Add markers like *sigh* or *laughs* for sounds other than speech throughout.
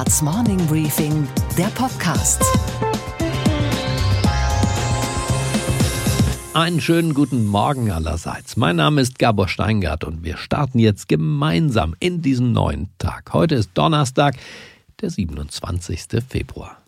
Handelsblatts Morning Briefing, der Podcast. Einen schönen guten Morgen allerseits. Mein Name ist Gabor Steingart und wir starten jetzt gemeinsam in diesen neuen Tag. Heute ist Donnerstag, der 27. Februar.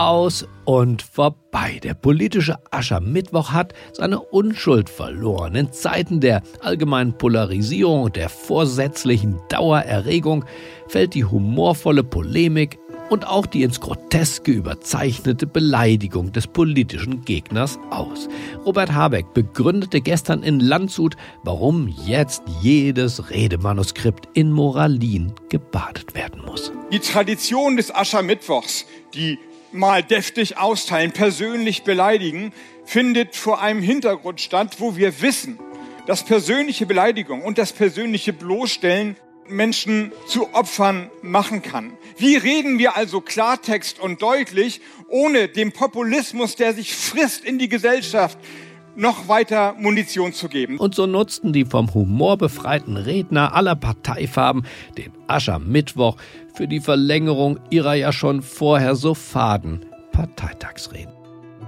Aus und vorbei. Der politische Aschermittwoch hat seine Unschuld verloren. In Zeiten der allgemeinen Polarisierung und der vorsätzlichen Dauererregung fällt die humorvolle Polemik und auch die ins Groteske überzeichnete Beleidigung des politischen Gegners aus. Robert Habeck begründete gestern in Landshut, warum jetzt jedes Redemanuskript in Moralin gebadet werden muss. Die Tradition des Aschermittwochs, die mal deftig austeilen, persönlich beleidigen, findet vor einem Hintergrund statt, wo wir wissen, dass persönliche Beleidigung und das persönliche Bloßstellen Menschen zu Opfern machen kann. Wie reden wir also Klartext und deutlich, ohne dem Populismus, der sich frisst in die Gesellschaft, noch weiter Munition zu geben. Und so nutzten die vom Humor befreiten Redner aller Parteifarben den Aschermittwoch für die Verlängerung ihrer ja schon vorher so faden Parteitagsreden.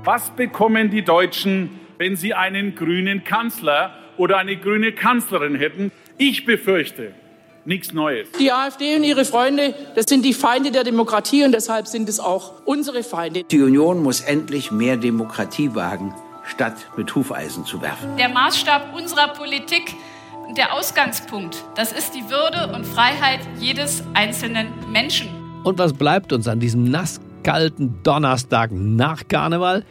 Was bekommen die Deutschen, wenn sie einen grünen Kanzler oder eine grüne Kanzlerin hätten? Ich befürchte, nichts Neues. Die AfD und ihre Freunde, das sind die Feinde der Demokratie und deshalb sind es auch unsere Feinde. Die Union muss endlich mehr Demokratie wagen statt mit Hufeisen zu werfen. Der Maßstab unserer Politik, der Ausgangspunkt, das ist die Würde und Freiheit jedes einzelnen Menschen. Und was bleibt uns an diesem nasskalten Donnerstag nach Karneval?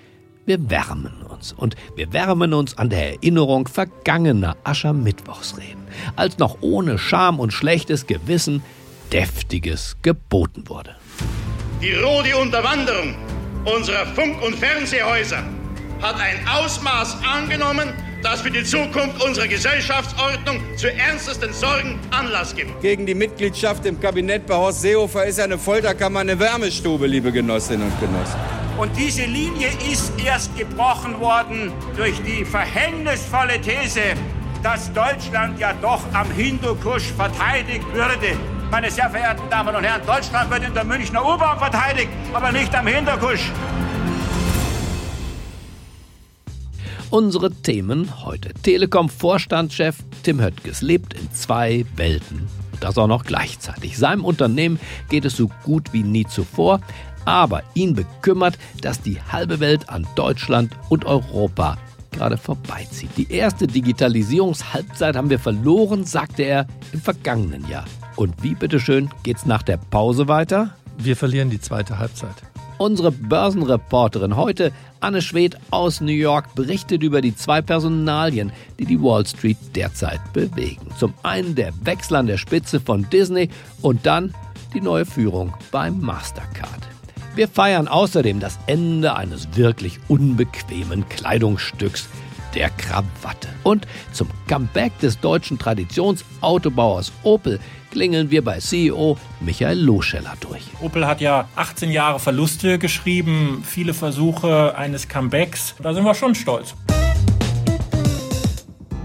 Wir wärmen uns. Und wir wärmen uns an der Erinnerung vergangener Aschermittwochsreden, als noch ohne Scham und schlechtes Gewissen Deftiges geboten wurde. Die rote Unterwanderung unserer Funk- und Fernsehhäuser hat ein Ausmaß angenommen, das für die Zukunft unserer Gesellschaftsordnung zu ernstesten Sorgen Anlass gibt. Gegen die Mitgliedschaft im Kabinett bei Horst Seehofer ist eine Folterkammer eine Wärmestube, liebe Genossinnen und Genossen. Und diese Linie ist erst gebrochen worden durch die verhängnisvolle These, dass Deutschland ja doch am Hindukusch verteidigt würde. Meine sehr verehrten Damen und Herren, Deutschland wird in der Münchner U-Bahn verteidigt, aber nicht am Hindukusch. Unsere Themen heute. Telekom-Vorstandschef Tim Höttges lebt in zwei Welten. Das auch noch gleichzeitig. Seinem Unternehmen geht es so gut wie nie zuvor, aber ihn bekümmert, dass die halbe Welt an Deutschland und Europa gerade vorbeizieht. Die erste Digitalisierungshalbzeit haben wir verloren, sagte er im vergangenen Jahr. Und wie bitteschön geht's nach der Pause weiter? Wir verlieren die zweite Halbzeit. Unsere Börsenreporterin heute, Anne Schwedt aus New York, berichtet über die zwei Personalien, die die Wall Street derzeit bewegen. Zum einen der Wechsel an der Spitze von Disney und dann die neue Führung beim Mastercard. Wir feiern außerdem das Ende eines wirklich unbequemen Kleidungsstücks, der Krawatte. Und zum Comeback des deutschen Traditionsautobauers Opel klingeln wir bei CEO Michael Loscheller durch. Opel hat ja 18 Jahre Verluste geschrieben, viele Versuche eines Comebacks. Da sind wir schon stolz.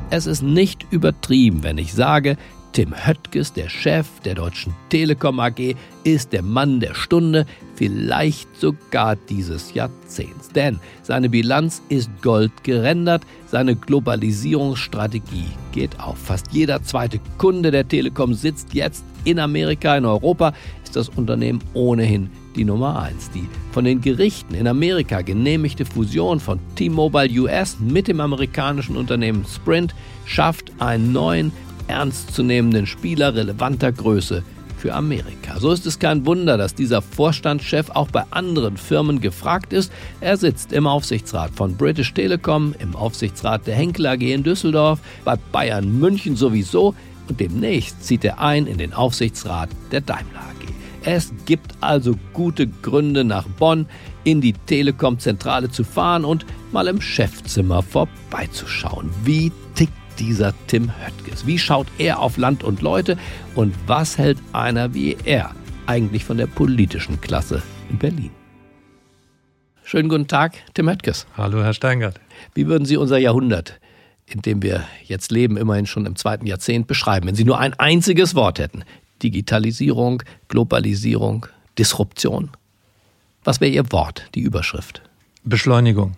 Es ist nicht übertrieben, wenn ich sage, Tim Höttges, der Chef der Deutschen Telekom AG, ist der Mann der Stunde, vielleicht sogar dieses Jahrzehnts. Denn seine Bilanz ist gold gerendert, seine Globalisierungsstrategie geht auf. Fast jeder zweite Kunde der Telekom sitzt jetzt in Amerika, in Europa ist das Unternehmen ohnehin die Nummer 1. Die von den Gerichten in Amerika genehmigte Fusion von T-Mobile US mit dem amerikanischen Unternehmen Sprint schafft einen neuen ernstzunehmenden Spieler relevanter Größe für Amerika. So ist es kein Wunder, dass dieser Vorstandschef auch bei anderen Firmen gefragt ist. Er sitzt im Aufsichtsrat von British Telecom, im Aufsichtsrat der Henkel AG in Düsseldorf, bei Bayern München sowieso und demnächst zieht er ein in den Aufsichtsrat der Daimler AG. Es gibt also gute Gründe, nach Bonn in die Telekom-Zentrale zu fahren und mal im Chefzimmer vorbeizuschauen. Wie tickt dieser Tim Höttges? Wie schaut er auf Land und Leute und was hält einer wie er eigentlich von der politischen Klasse in Berlin? Schönen guten Tag, Tim Höttges. Hallo, Herr Steingart. Wie würden Sie unser Jahrhundert in dem wir jetzt leben, immerhin schon im zweiten Jahrzehnt, beschreiben? Wenn Sie nur ein einziges Wort hätten. Digitalisierung, Globalisierung, Disruption. Was wäre Ihr Wort, die Überschrift? Beschleunigung.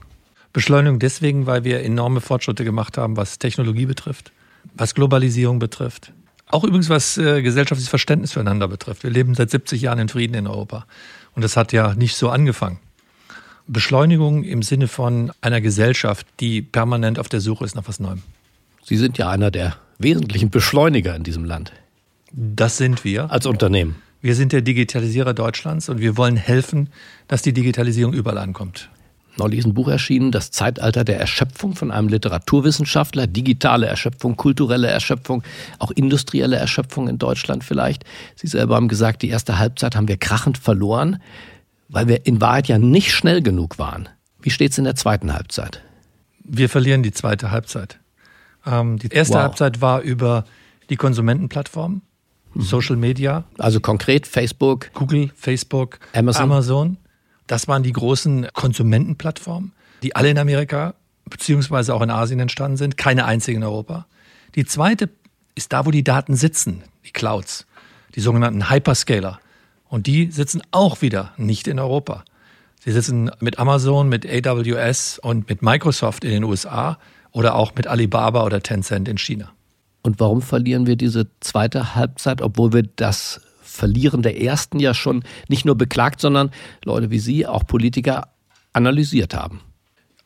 Beschleunigung deswegen, weil wir enorme Fortschritte gemacht haben, was Technologie betrifft, was Globalisierung betrifft. Auch übrigens, was äh, gesellschaftliches Verständnis füreinander betrifft. Wir leben seit 70 Jahren in Frieden in Europa. Und das hat ja nicht so angefangen. Beschleunigung im Sinne von einer Gesellschaft, die permanent auf der Suche ist nach was Neuem. Sie sind ja einer der wesentlichen Beschleuniger in diesem Land. Das sind wir. Als Unternehmen. Wir sind der Digitalisierer Deutschlands und wir wollen helfen, dass die Digitalisierung überall ankommt. Neulich ist ein Buch erschienen, Das Zeitalter der Erschöpfung von einem Literaturwissenschaftler, digitale Erschöpfung, kulturelle Erschöpfung, auch industrielle Erschöpfung in Deutschland vielleicht. Sie selber haben gesagt, die erste Halbzeit haben wir krachend verloren, weil wir in Wahrheit ja nicht schnell genug waren. Wie steht es in der zweiten Halbzeit? Wir verlieren die zweite Halbzeit. Ähm, die erste wow. Halbzeit war über die Konsumentenplattformen, mhm. Social Media. Also konkret Facebook, Google, Facebook, Amazon. Amazon. Das waren die großen Konsumentenplattformen, die alle in Amerika beziehungsweise auch in Asien entstanden sind, keine einzige in Europa. Die zweite ist da, wo die Daten sitzen, die Clouds, die sogenannten Hyperscaler. Und die sitzen auch wieder nicht in Europa. Sie sitzen mit Amazon, mit AWS und mit Microsoft in den USA oder auch mit Alibaba oder Tencent in China. Und warum verlieren wir diese zweite Halbzeit, obwohl wir das Verlieren der ersten ja schon nicht nur beklagt, sondern Leute wie Sie, auch Politiker, analysiert haben?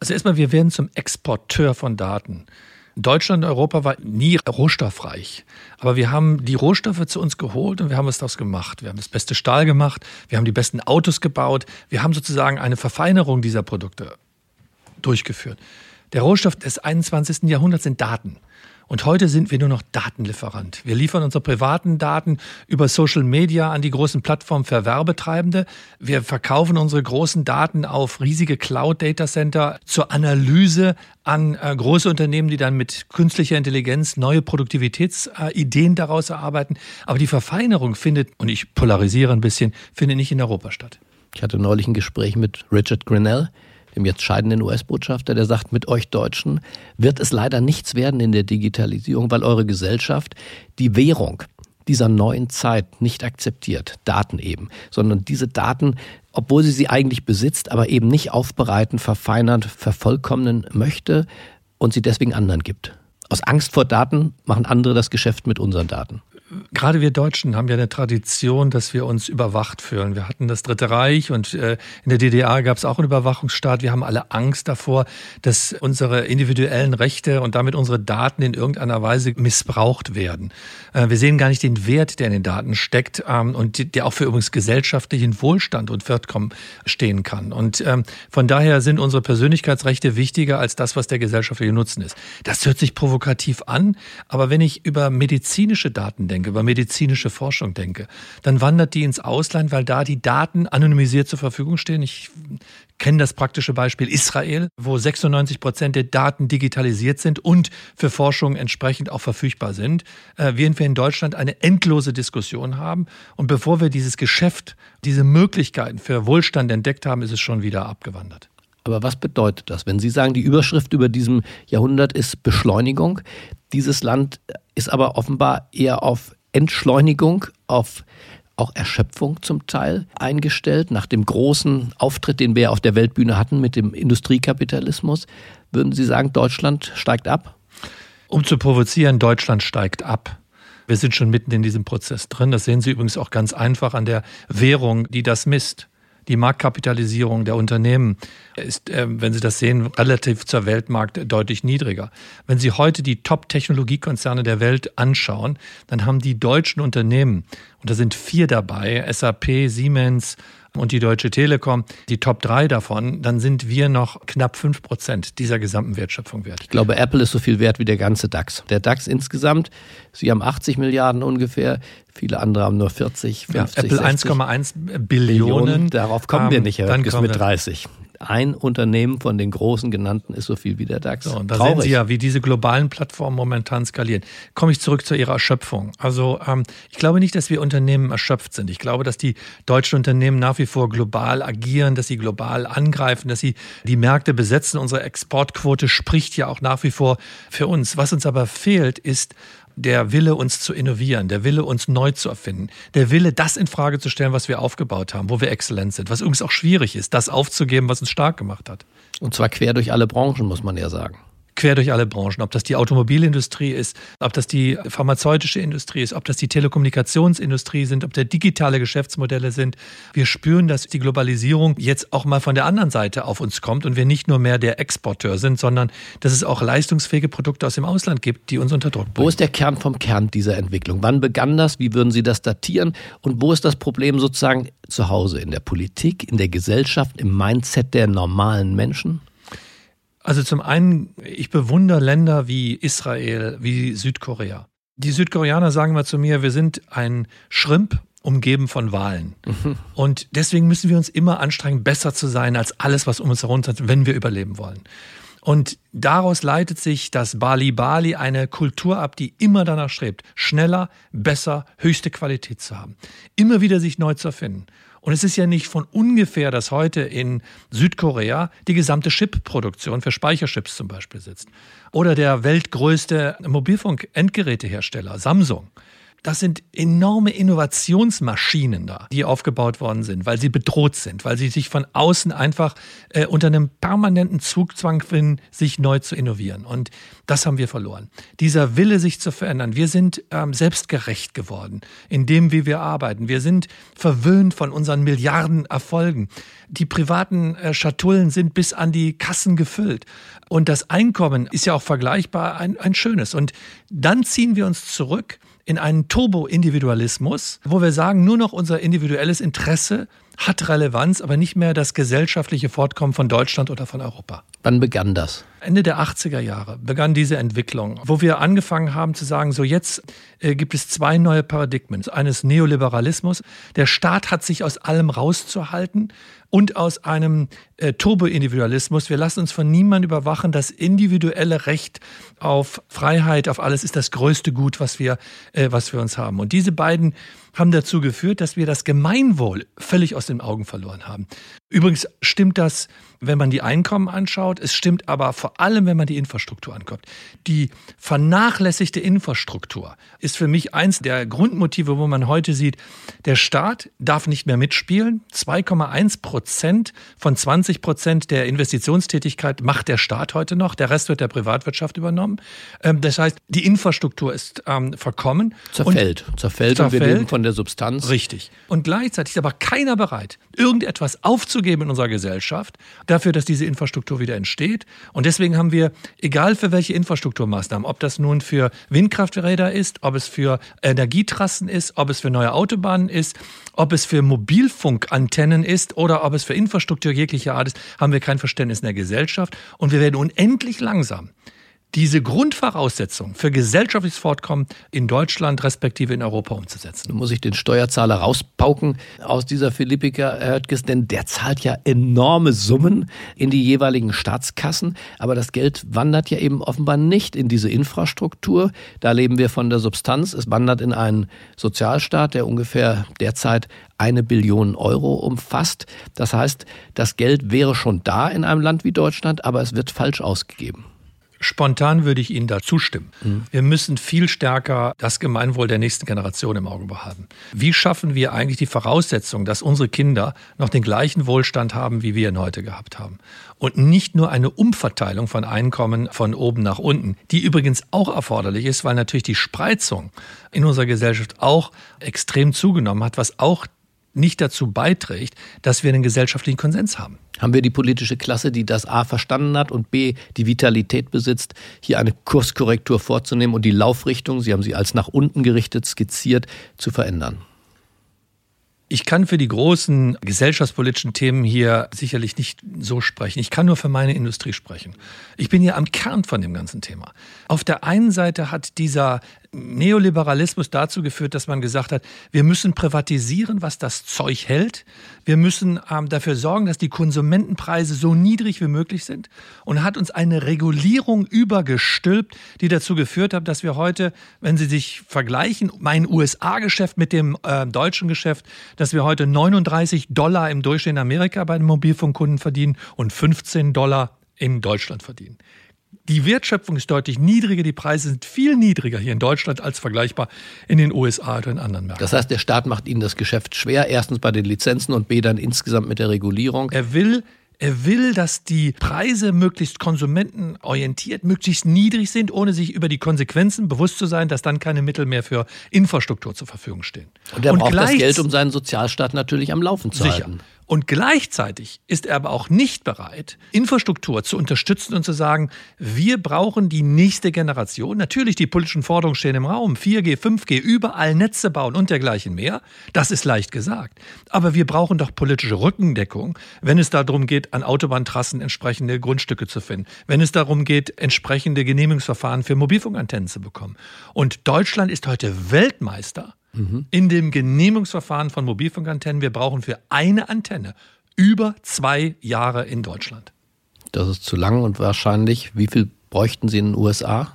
Also erstmal, wir werden zum Exporteur von Daten. Deutschland und Europa war nie rohstoffreich. Aber wir haben die Rohstoffe zu uns geholt und wir haben was daraus gemacht. Wir haben das beste Stahl gemacht, wir haben die besten Autos gebaut, wir haben sozusagen eine Verfeinerung dieser Produkte durchgeführt. Der Rohstoff des 21. Jahrhunderts sind Daten. Und heute sind wir nur noch Datenlieferant. Wir liefern unsere privaten Daten über Social Media an die großen Plattformen für Werbetreibende. Wir verkaufen unsere großen Daten auf riesige Cloud-Data-Center zur Analyse an äh, große Unternehmen, die dann mit künstlicher Intelligenz neue Produktivitätsideen äh, daraus erarbeiten. Aber die Verfeinerung findet, und ich polarisiere ein bisschen, findet nicht in Europa statt. Ich hatte neulich ein Gespräch mit Richard Grinnell dem jetzt scheidenden US-Botschafter, der sagt, mit euch Deutschen wird es leider nichts werden in der Digitalisierung, weil eure Gesellschaft die Währung dieser neuen Zeit nicht akzeptiert, Daten eben, sondern diese Daten, obwohl sie sie eigentlich besitzt, aber eben nicht aufbereiten, verfeinern, vervollkommnen möchte und sie deswegen anderen gibt. Aus Angst vor Daten machen andere das Geschäft mit unseren Daten gerade wir Deutschen haben ja eine Tradition, dass wir uns überwacht fühlen. Wir hatten das Dritte Reich und äh, in der DDR gab es auch einen Überwachungsstaat. Wir haben alle Angst davor, dass unsere individuellen Rechte und damit unsere Daten in irgendeiner Weise missbraucht werden. Äh, wir sehen gar nicht den Wert, der in den Daten steckt ähm, und der auch für übrigens gesellschaftlichen Wohlstand und Fortkommen stehen kann. Und ähm, von daher sind unsere Persönlichkeitsrechte wichtiger als das, was der gesellschaftliche Nutzen ist. Das hört sich provokativ an, aber wenn ich über medizinische Daten denke, denke, über medizinische Forschung denke, dann wandert die ins Ausland, weil da die Daten anonymisiert zur Verfügung stehen. Ich kenne das praktische Beispiel Israel, wo 96 Prozent der Daten digitalisiert sind und für Forschung entsprechend auch verfügbar sind, äh, während wir in Deutschland eine endlose Diskussion haben. Und bevor wir dieses Geschäft, diese Möglichkeiten für Wohlstand entdeckt haben, ist es schon wieder abgewandert. Aber was bedeutet das? Wenn Sie sagen, die Überschrift über diesem Jahrhundert ist Beschleunigung, dieses Land ist aber offenbar eher auf Entschleunigung, auf auch Erschöpfung zum Teil eingestellt, nach dem großen Auftritt, den wir auf der Weltbühne hatten mit dem Industriekapitalismus. Würden Sie sagen, Deutschland steigt ab? Um zu provozieren, Deutschland steigt ab. Wir sind schon mitten in diesem Prozess drin. Das sehen Sie übrigens auch ganz einfach an der Währung, die das misst. Die Marktkapitalisierung der Unternehmen ist, äh, wenn Sie das sehen, relativ zur Weltmarkt deutlich niedriger. Wenn Sie heute die Top-Technologiekonzerne der Welt anschauen, dann haben die deutschen Unternehmen, und da sind vier dabei, SAP, Siemens, und die Deutsche Telekom die Top 3 davon, dann sind wir noch knapp 5 Prozent dieser gesamten Wertschöpfung wert. Ich glaube, Apple ist so viel wert wie der ganze DAX. Der DAX insgesamt, Sie haben 80 Milliarden ungefähr, viele andere haben nur 40, 50, ja, Apple 1,1 Billionen. Darauf kommen wir ähm, nicht, Herr dann bis mit 30. ein Unternehmen von den großen genannten ist so viel wie der DAX. So, und da Traurig. sehen Sie ja, wie diese globalen Plattformen momentan skalieren. Komme ich zurück zu Ihrer Erschöpfung. Also ähm, ich glaube nicht, dass wir Unternehmen erschöpft sind. Ich glaube, dass die deutschen Unternehmen nach wie vor global agieren, dass sie global angreifen, dass sie die Märkte besetzen. Unsere Exportquote spricht ja auch nach wie vor für uns. Was uns aber fehlt, ist der Wille, uns zu innovieren, der Wille, uns neu zu erfinden, der Wille, das in Frage zu stellen, was wir aufgebaut haben, wo wir exzellent sind, was übrigens auch schwierig ist, das aufzugeben, was uns stark gemacht hat. Und zwar quer durch alle Branchen, muss man ja sagen quer durch alle Branchen, ob das die Automobilindustrie ist, ob das die pharmazeutische Industrie ist, ob das die Telekommunikationsindustrie sind, ob das digitale Geschäftsmodelle sind. Wir spüren, dass die Globalisierung jetzt auch mal von der anderen Seite auf uns kommt und wir nicht nur mehr der Exporteur sind, sondern dass es auch leistungsfähige Produkte aus dem Ausland gibt, die uns unter Druck bringen. Wo ist der Kern vom Kern dieser Entwicklung? Wann begann das? Wie würden Sie das datieren? Und wo ist das Problem sozusagen zu Hause? In der Politik, in der Gesellschaft, im Mindset der normalen Menschen? Also zum einen, ich bewundere Länder wie Israel, wie Südkorea. Die Südkoreaner sagen mal zu mir, wir sind ein Schrimp umgeben von Wahlen. Mhm. *laughs* Und deswegen müssen wir uns immer anstrengen, besser zu sein als alles, was um uns herum ist, wenn wir überleben wollen. Und daraus leitet sich das Bali Bali eine Kultur ab, die immer danach strebt, schneller, besser, höchste Qualität zu haben. Immer wieder sich neu zu erfinden. Und es ist ja nicht von ungefähr, dass heute in Südkorea die gesamte Chip-Produktion für Speicherchips zum Beispiel sitzt. Oder der weltgrößte Mobilfunk-Endgerätehersteller Samsung das sind enorme Innovationsmaschinen da, die aufgebaut worden sind, weil sie bedroht sind, weil sie sich von außen einfach äh, unter einem permanenten Zugzwang finden, sich neu zu innovieren. Und das haben wir verloren. Dieser Wille, sich zu verändern. Wir sind ähm, selbstgerecht geworden in dem, wie wir arbeiten. Wir sind verwöhnt von unseren Milliarden Erfolgen. Die privaten äh, Schatullen sind bis an die Kassen gefüllt. Und das Einkommen ist ja auch vergleichbar ein, ein schönes. Und dann ziehen wir uns zurück in einen Turbo-Individualismus, wo wir sagen, nur noch unser individuelles Interesse hat Relevanz, aber nicht mehr das gesellschaftliche Fortkommen von Deutschland oder von Europa. Wann begann das? Ende der 80er Jahre begann diese Entwicklung, wo wir angefangen haben zu sagen, so jetzt äh, gibt es zwei neue Paradigmen. Eines Neoliberalismus. Der Staat hat sich aus allem rauszuhalten und aus einem äh, Turbo-Individualismus. Wir lassen uns von niemandem überwachen. Das individuelle Recht auf Freiheit, auf alles ist das größte Gut, was wir, äh, was wir uns haben. Und diese beiden haben dazu geführt, dass wir das Gemeinwohl völlig aus den Augen verloren haben. Übrigens stimmt das, wenn man die Einkommen anschaut. Es stimmt aber vor allem, wenn man die Infrastruktur anguckt. Die vernachlässigte Infrastruktur ist für mich eins der Grundmotive, wo man heute sieht, der Staat darf nicht mehr mitspielen. 2,1 Prozent von 20 Prozent der Investitionstätigkeit macht der Staat heute noch. Der Rest wird der Privatwirtschaft übernommen. Ähm, das heißt, die Infrastruktur ist ähm, verkommen. Zerfällt. Und zerfällt, zerfällt. Und wir leben von der Substanz. Richtig. Und gleichzeitig ist aber keiner bereit, irgendetwas aufzugeben in unserer Gesellschaft dafür, dass diese Infrastruktur wieder entsteht. Und deswegen haben wir, egal für welche Infrastrukturmaßnahmen, ob das nun für Windkrafträder ist, ob es für Energietrassen ist, ob es für neue Autobahnen ist, ob es für Mobilfunkantennen ist oder ob es für Infrastruktur jeglicher Art ist, haben wir kein Verständnis in der Gesellschaft. Und wir werden unendlich langsam diese Grundvoraussetzung für gesellschaftliches Fortkommen in Deutschland respektive in Europa umzusetzen. Nun muss ich den Steuerzahler rauspauken aus dieser Philippika, Herr Höttges, denn der zahlt ja enorme Summen in die jeweiligen Staatskassen, aber das Geld wandert ja eben offenbar nicht in diese Infrastruktur. Da leben wir von der Substanz. Es wandert in einen Sozialstaat, der ungefähr derzeit eine Billion Euro umfasst. Das heißt, das Geld wäre schon da in einem Land wie Deutschland, aber es wird falsch ausgegeben. Spontan würde ich Ihnen da zustimmen. Mhm. Wir müssen viel stärker das Gemeinwohl der nächsten Generation im Auge behalten. Wie schaffen wir eigentlich die Voraussetzung, dass unsere Kinder noch den gleichen Wohlstand haben, wie wir ihn heute gehabt haben? Und nicht nur eine Umverteilung von Einkommen von oben nach unten, die übrigens auch erforderlich ist, weil natürlich die Spreizung in unserer Gesellschaft auch extrem zugenommen hat, was auch nicht dazu beiträgt, dass wir einen gesellschaftlichen Konsens haben. Haben wir die politische Klasse, die das A verstanden hat und B die Vitalität besitzt, hier eine Kurskorrektur vorzunehmen und die Laufrichtung, Sie haben sie als nach unten gerichtet skizziert, zu verändern? Ich kann für die großen gesellschaftspolitischen Themen hier sicherlich nicht so sprechen. Ich kann nur für meine Industrie sprechen. Ich bin ja am Kern von dem ganzen Thema. Auf der einen Seite hat dieser Neoliberalismus dazu geführt, dass man gesagt hat, wir müssen privatisieren, was das Zeug hält. Wir müssen ähm, dafür sorgen, dass die Konsumentenpreise so niedrig wie möglich sind und hat uns eine Regulierung übergestülpt, die dazu geführt hat, dass wir heute, wenn Sie sich vergleichen, mein USA-Geschäft mit dem äh, deutschen Geschäft, dass wir heute 39 Dollar im Durchschnitt in Amerika bei den Mobilfunkkunden verdienen und 15 Dollar in Deutschland verdienen. Die Wertschöpfung ist deutlich niedriger, die Preise sind viel niedriger hier in Deutschland als vergleichbar in den USA oder in anderen Märkten. Das heißt, der Staat macht Ihnen das Geschäft schwer, erstens bei den Lizenzen und B dann insgesamt mit der Regulierung. Er will er will, dass die Preise möglichst konsumentenorientiert, möglichst niedrig sind, ohne sich über die Konsequenzen bewusst zu sein, dass dann keine Mittel mehr für Infrastruktur zur Verfügung stehen. Und er und braucht das Geld, um seinen Sozialstaat natürlich am Laufen zu sicher. halten. Und gleichzeitig ist er aber auch nicht bereit, Infrastruktur zu unterstützen und zu sagen, wir brauchen die nächste Generation. Natürlich, die politischen Forderungen stehen im Raum. 4G, 5G, überall Netze bauen und dergleichen mehr. Das ist leicht gesagt. Aber wir brauchen doch politische Rückendeckung, wenn es darum geht, an Autobahntrassen entsprechende Grundstücke zu finden. Wenn es darum geht, entsprechende Genehmigungsverfahren für Mobilfunkantennen zu bekommen. Und Deutschland ist heute Weltmeister mhm. in dem Genehmigungsverfahren von Mobilfunkantennen. Wir brauchen für eine Antenne über zwei Jahre in Deutschland. Das ist zu lang und wahrscheinlich, wie viel bräuchten Sie in den USA?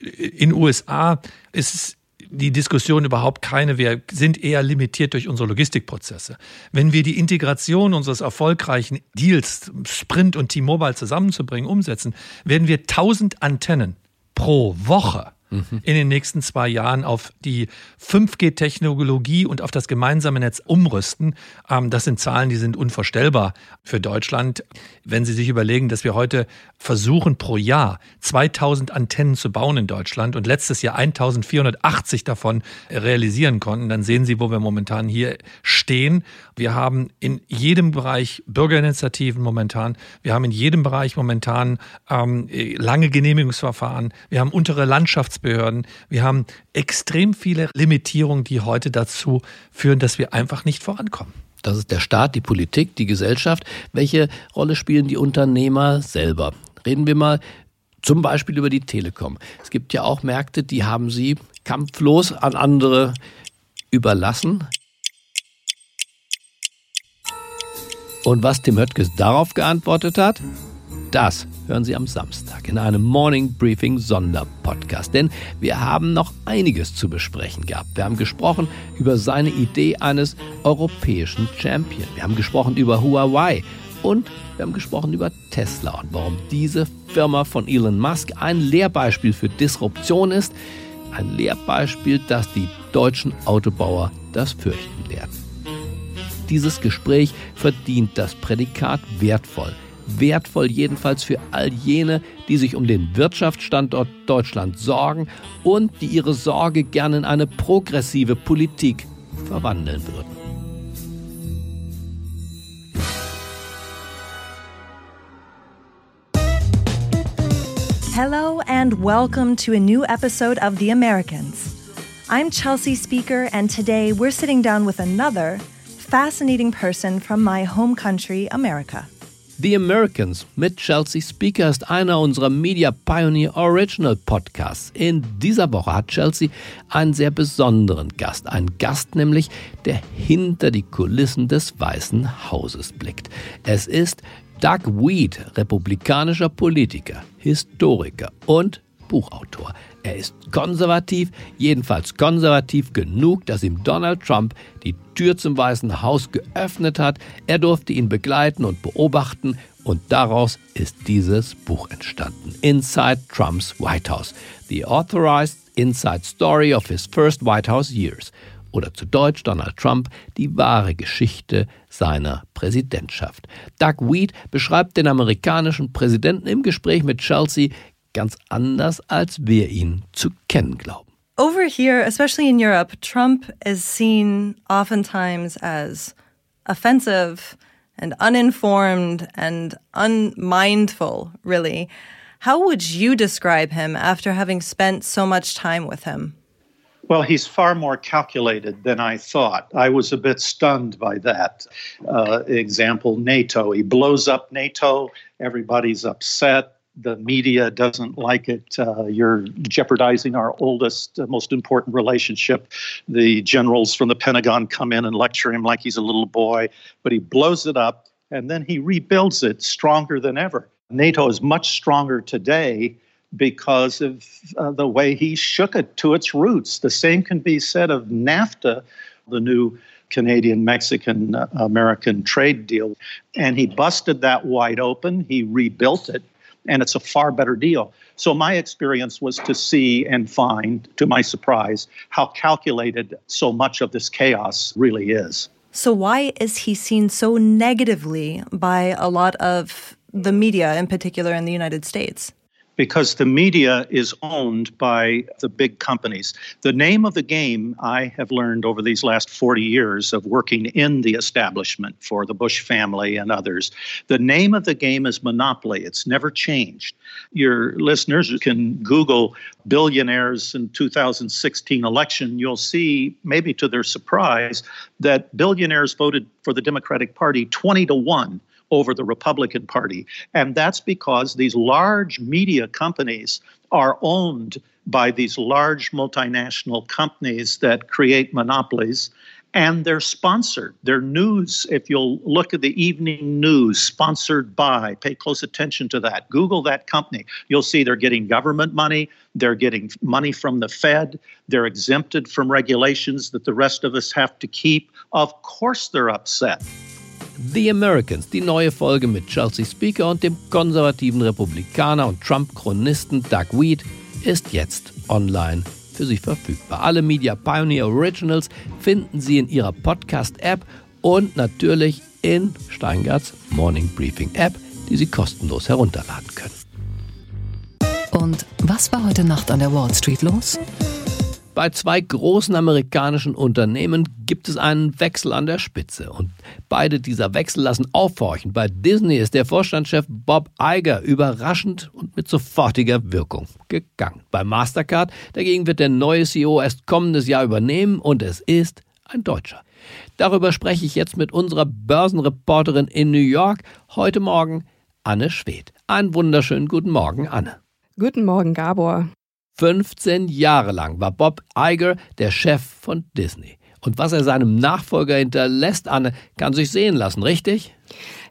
In den USA ist die Diskussion überhaupt keine. Wir sind eher limitiert durch unsere Logistikprozesse. Wenn wir die Integration unseres erfolgreichen Deals, Sprint und T-Mobile zusammenzubringen, umsetzen, werden wir 1000 Antennen pro Woche in den nächsten zwei Jahren auf die 5G-Technologie und auf das gemeinsame Netz umrüsten. Ähm, das sind Zahlen, die sind unvorstellbar für Deutschland. Wenn Sie sich überlegen, dass wir heute versuchen, pro Jahr 2000 Antennen zu bauen in Deutschland und letztes Jahr 1480 davon realisieren konnten, dann sehen Sie, wo wir momentan hier stehen. Wir haben in jedem Bereich Bürgerinitiativen momentan. Wir haben in jedem Bereich momentan ähm, lange Genehmigungsverfahren. Wir haben untere Landschaftsbehörden. Wir haben extrem viele Limitierungen, die heute dazu führen, dass wir einfach nicht vorankommen. Das ist der Staat, die Politik, die Gesellschaft. Welche Rolle spielen die Unternehmer selber? Reden wir mal zum Beispiel über die Telekom. Es gibt ja auch Märkte, die haben sie kampflos an andere überlassen. Und was Tim Höttges darauf geantwortet hat, das hören Sie am Samstag in einem Morning Briefing Sonderpodcast. Denn wir haben noch einiges zu besprechen gehabt. Wir haben gesprochen über seine Idee eines europäischen Champion. Wir haben gesprochen über Huawei und wir haben gesprochen über Tesla und warum diese Firma von Elon Musk ein Lehrbeispiel für Disruption ist. Ein Lehrbeispiel, das die deutschen Autobauer das fürchten werden. Dieses Gespräch verdient das Prädikat wertvoll. Wertvoll jedenfalls für all jene, die sich um den Wirtschaftsstandort Deutschland sorgen und die ihre Sorge gerne in eine progressive Politik verwandeln würden. Hello and welcome to a new episode of The Americans. I'm Chelsea Speaker, and today we're sitting down with another fascinating person from my home country, America. The Americans mit Chelsea Speaker ist einer unserer Media Pioneer Original Podcasts. In dieser Woche hat Chelsea einen sehr besonderen Gast. Einen Gast nämlich, der hinter die Kulissen des Weißen Hauses blickt. Es ist Doug Weed, republikanischer Politiker, Historiker und Buchautor. Er ist konservativ, jedenfalls konservativ genug, dass ihm Donald Trump die Tür zum Weißen Haus geöffnet hat. Er durfte ihn begleiten und beobachten und daraus ist dieses Buch entstanden. Inside Trump's White House. The Authorized Inside Story of His First White House Years oder zu Deutsch Donald Trump die wahre Geschichte seiner Präsidentschaft. Doug Weed beschreibt den amerikanischen Präsidenten im Gespräch mit Chelsea ganz anders, als wir ihn zu kennen glauben. Over here, especially in Europe, Trump is seen oftentimes as offensive and uninformed and unmindful, really. How would you describe him after having spent so much time with him? Well, he's far more calculated than I thought. I was a bit stunned by that. Uh, example NATO. He blows up NATO, everybody's upset. The media doesn't like it. Uh, you're jeopardizing our oldest, uh, most important relationship. The generals from the Pentagon come in and lecture him like he's a little boy, but he blows it up and then he rebuilds it stronger than ever. NATO is much stronger today because of uh, the way he shook it to its roots. The same can be said of NAFTA, the new Canadian Mexican uh, American trade deal. And he busted that wide open, he rebuilt it, and it's a far better deal. So, my experience was to see and find, to my surprise, how calculated so much of this chaos really is. So, why is he seen so negatively by a lot of the media, in particular in the United States? Because the media is owned by the big companies. The name of the game I have learned over these last 40 years of working in the establishment for the Bush family and others, the name of the game is monopoly. It's never changed. Your listeners can Google billionaires in 2016 election. You'll see, maybe to their surprise, that billionaires voted for the Democratic Party 20 to 1 over the Republican Party. And that's because these large media companies are owned by these large multinational companies that create monopolies and they're sponsored. Their news, if you'll look at the evening news, sponsored by, pay close attention to that. Google that company. You'll see they're getting government money, they're getting money from the Fed, they're exempted from regulations that the rest of us have to keep. Of course, they're upset. The Americans, die neue Folge mit Chelsea Speaker und dem konservativen Republikaner und Trump-Chronisten Doug Weed, ist jetzt online für Sie verfügbar. Alle Media Pioneer Originals finden Sie in Ihrer Podcast-App und natürlich in Steingarts Morning Briefing App, die Sie kostenlos herunterladen können. Und was war heute Nacht an der Wall Street los? Bei zwei großen amerikanischen Unternehmen gibt es einen Wechsel an der Spitze. Und beide dieser Wechsel lassen aufhorchen. Bei Disney ist der Vorstandschef Bob Iger überraschend und mit sofortiger Wirkung gegangen. Bei Mastercard dagegen wird der neue CEO erst kommendes Jahr übernehmen und es ist ein Deutscher. Darüber spreche ich jetzt mit unserer Börsenreporterin in New York heute Morgen, Anne Schwedt. Einen wunderschönen guten Morgen, Anne. Guten Morgen, Gabor. 15 Jahre lang war Bob Iger der Chef von Disney. Und was er seinem Nachfolger hinterlässt, Anne, kann sich sehen lassen, richtig?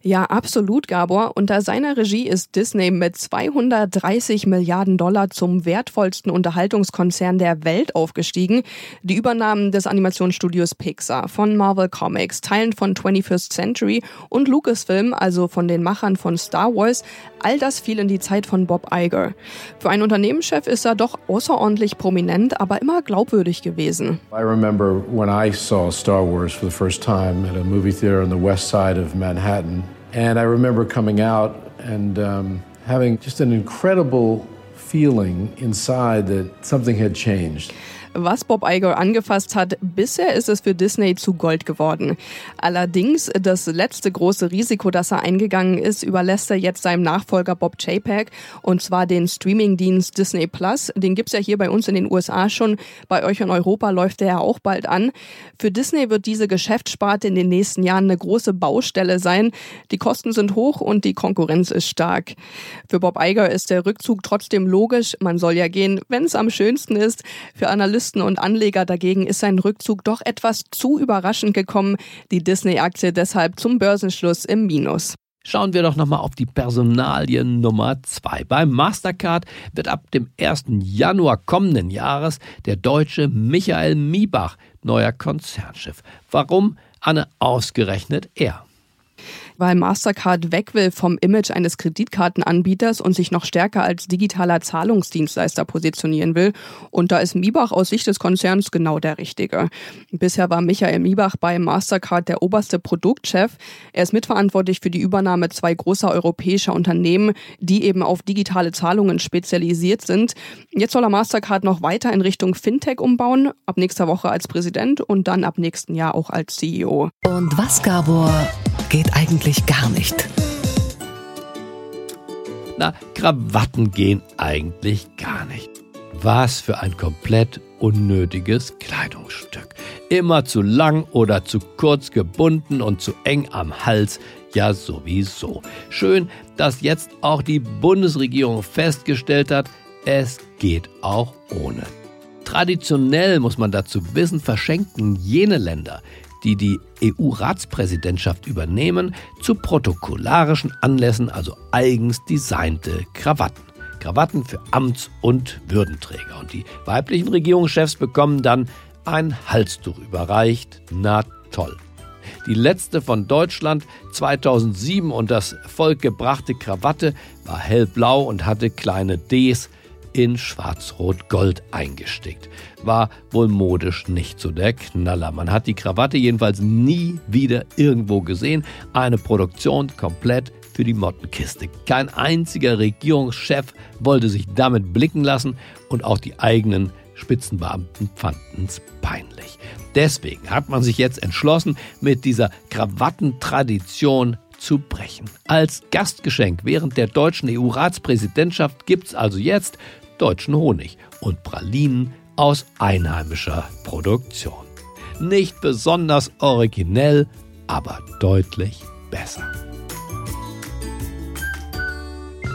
Ja, absolut, Gabor. Unter seiner Regie ist Disney mit 230 Milliarden Dollar zum wertvollsten Unterhaltungskonzern der Welt aufgestiegen. Die Übernahmen des Animationsstudios Pixar, von Marvel Comics, Teilen von 21st Century und Lucasfilm, also von den Machern von Star Wars, all das fiel in die Zeit von Bob Iger. Für einen Unternehmenschef ist er doch außerordentlich prominent, aber immer glaubwürdig gewesen. I remember when I saw Star Wars for the first time at a movie theater on the west side of Manhattan. And I remember coming out and um, having just an incredible feeling inside that something had changed. Was Bob Iger angefasst hat, bisher ist es für Disney zu Gold geworden. Allerdings das letzte große Risiko, das er eingegangen ist, überlässt er jetzt seinem Nachfolger Bob Chapek und zwar den Streamingdienst Disney Plus. Den gibt's ja hier bei uns in den USA schon. Bei euch in Europa läuft der ja auch bald an. Für Disney wird diese Geschäftssparte in den nächsten Jahren eine große Baustelle sein. Die Kosten sind hoch und die Konkurrenz ist stark. Für Bob Iger ist der Rückzug trotzdem logisch. Man soll ja gehen, wenn es am schönsten ist. Für Analysten Analysten und Anleger dagegen ist sein Rückzug doch etwas zu überraschend gekommen. Die Disney-Aktie deshalb zum Börsenschluss im Minus. Schauen wir doch nochmal auf die Personalie Nummer 2. Beim Mastercard wird ab dem 1. Januar kommenden Jahres der deutsche Michael Miebach neuer Konzernchef. Warum, Anne, ausgerechnet er? Weil Mastercard weg will vom Image eines Kreditkartenanbieters und sich noch stärker als digitaler Zahlungsdienstleister positionieren will. Und da ist Miebach aus Sicht des Konzerns genau der Richtige. Bisher war Michael Miebach bei Mastercard der oberste Produktchef. Er ist mitverantwortlich für die Übernahme zwei großer europäischer Unternehmen, die eben auf digitale Zahlungen spezialisiert sind. Jetzt soll er Mastercard noch weiter in Richtung Fintech umbauen, ab nächster Woche als Präsident und dann ab nächsten Jahr auch als CEO. Und was, Gabor, geht eigentlich gar nicht. Na, Krawatten gehen eigentlich gar nicht. Was für ein komplett unnötiges Kleidungsstück. Immer zu lang oder zu kurz gebunden und zu eng am Hals, ja sowieso. Schön, dass jetzt auch die Bundesregierung festgestellt hat, es geht auch ohne. Traditionell muss man dazu wissen, verschenken jene Länder, die die EU-Ratspräsidentschaft übernehmen, zu protokollarischen Anlässen, also eigens designte Krawatten. Krawatten für Amts- und Würdenträger. Und die weiblichen Regierungschefs bekommen dann ein Halstuch überreicht. Na toll. Die letzte von Deutschland 2007 und das Volk gebrachte Krawatte war hellblau und hatte kleine Ds in schwarz-rot-gold eingestickt. War wohl modisch nicht so der Knaller. Man hat die Krawatte jedenfalls nie wieder irgendwo gesehen. Eine Produktion komplett für die Mottenkiste. Kein einziger Regierungschef wollte sich damit blicken lassen und auch die eigenen Spitzenbeamten fanden es peinlich. Deswegen hat man sich jetzt entschlossen, mit dieser Krawattentradition zu brechen. Als Gastgeschenk während der deutschen EU-Ratspräsidentschaft gibt es also jetzt deutschen Honig und Pralinen aus einheimischer Produktion. Nicht besonders originell, aber deutlich besser.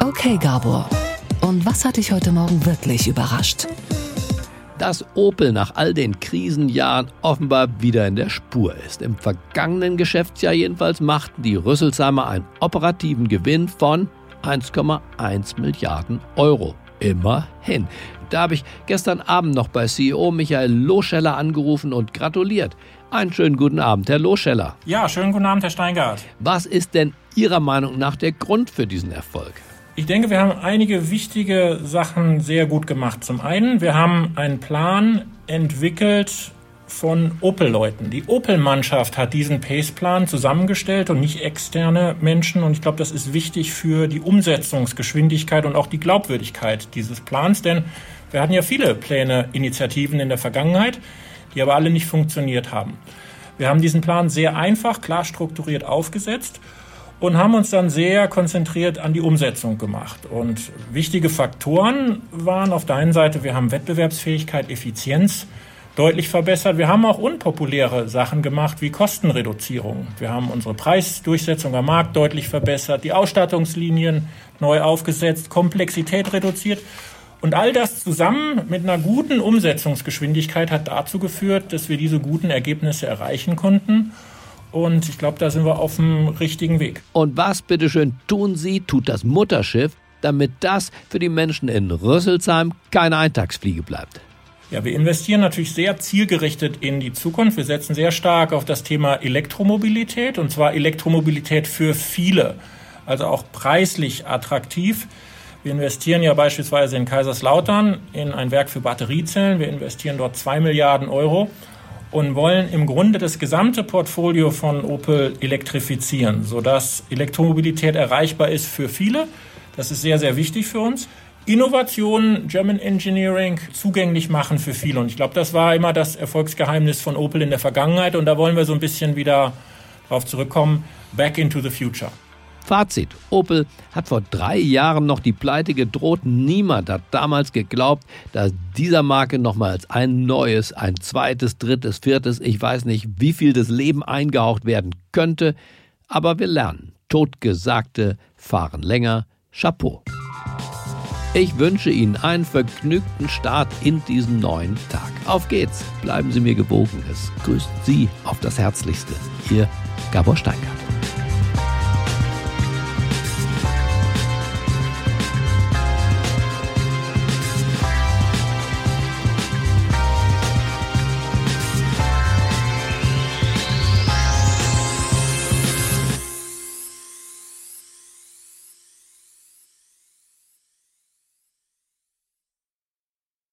Okay, Gabor. Und was hat dich heute Morgen wirklich überrascht? dass Opel nach all den Krisenjahren offenbar wieder in der Spur ist. Im vergangenen Geschäftsjahr jedenfalls machten die Rüsselsheimer einen operativen Gewinn von 1,1 Milliarden Euro. Immerhin. Da habe ich gestern Abend noch bei CEO Michael Loscheller angerufen und gratuliert. Einen schönen guten Abend, Herr Loscheller. Ja, schönen guten Abend, Herr Steingart. Was ist denn Ihrer Meinung nach der Grund für diesen Erfolg? Ich denke, wir haben einige wichtige Sachen sehr gut gemacht. Zum einen, wir haben einen Plan entwickelt von Opel-Leuten. Die Opel-Mannschaft hat diesen Pace-Plan zusammengestellt und nicht externe Menschen. Und ich glaube, das ist wichtig für die Umsetzungsgeschwindigkeit und auch die Glaubwürdigkeit dieses Plans. Denn wir hatten ja viele Pläne, Initiativen in der Vergangenheit, die aber alle nicht funktioniert haben. Wir haben diesen Plan sehr einfach, klar strukturiert aufgesetzt und haben uns dann sehr konzentriert an die Umsetzung gemacht. Und wichtige Faktoren waren auf der einen Seite, wir haben Wettbewerbsfähigkeit, Effizienz deutlich verbessert. Wir haben auch unpopuläre Sachen gemacht wie Kostenreduzierung. Wir haben unsere Preisdurchsetzung am Markt deutlich verbessert, die Ausstattungslinien neu aufgesetzt, Komplexität reduziert. Und all das zusammen mit einer guten Umsetzungsgeschwindigkeit hat dazu geführt, dass wir diese guten Ergebnisse erreichen konnten. Und ich glaube, da sind wir auf dem richtigen Weg. Und was bitteschön tun Sie, tut das Mutterschiff, damit das für die Menschen in Rüsselsheim keine Eintagsfliege bleibt? Ja, wir investieren natürlich sehr zielgerichtet in die Zukunft. Wir setzen sehr stark auf das Thema Elektromobilität und zwar Elektromobilität für viele, also auch preislich attraktiv. Wir investieren ja beispielsweise in Kaiserslautern in ein Werk für Batteriezellen. Wir investieren dort zwei Milliarden Euro und wollen im Grunde das gesamte Portfolio von Opel elektrifizieren, sodass Elektromobilität erreichbar ist für viele. Das ist sehr, sehr wichtig für uns. Innovation, German Engineering zugänglich machen für viele. Und ich glaube, das war immer das Erfolgsgeheimnis von Opel in der Vergangenheit. Und da wollen wir so ein bisschen wieder darauf zurückkommen. Back into the future. Fazit. Opel hat vor drei Jahren noch die Pleite gedroht. Niemand hat damals geglaubt, dass dieser Marke nochmals ein neues, ein zweites, drittes, viertes, ich weiß nicht, wie viel das Leben eingehaucht werden könnte. Aber wir lernen. Totgesagte fahren länger. Chapeau. Ich wünsche Ihnen einen vergnügten Start in diesen neuen Tag. Auf geht's. Bleiben Sie mir gewogen. Es grüßt Sie auf das Herzlichste. Ihr Gabor Steingart.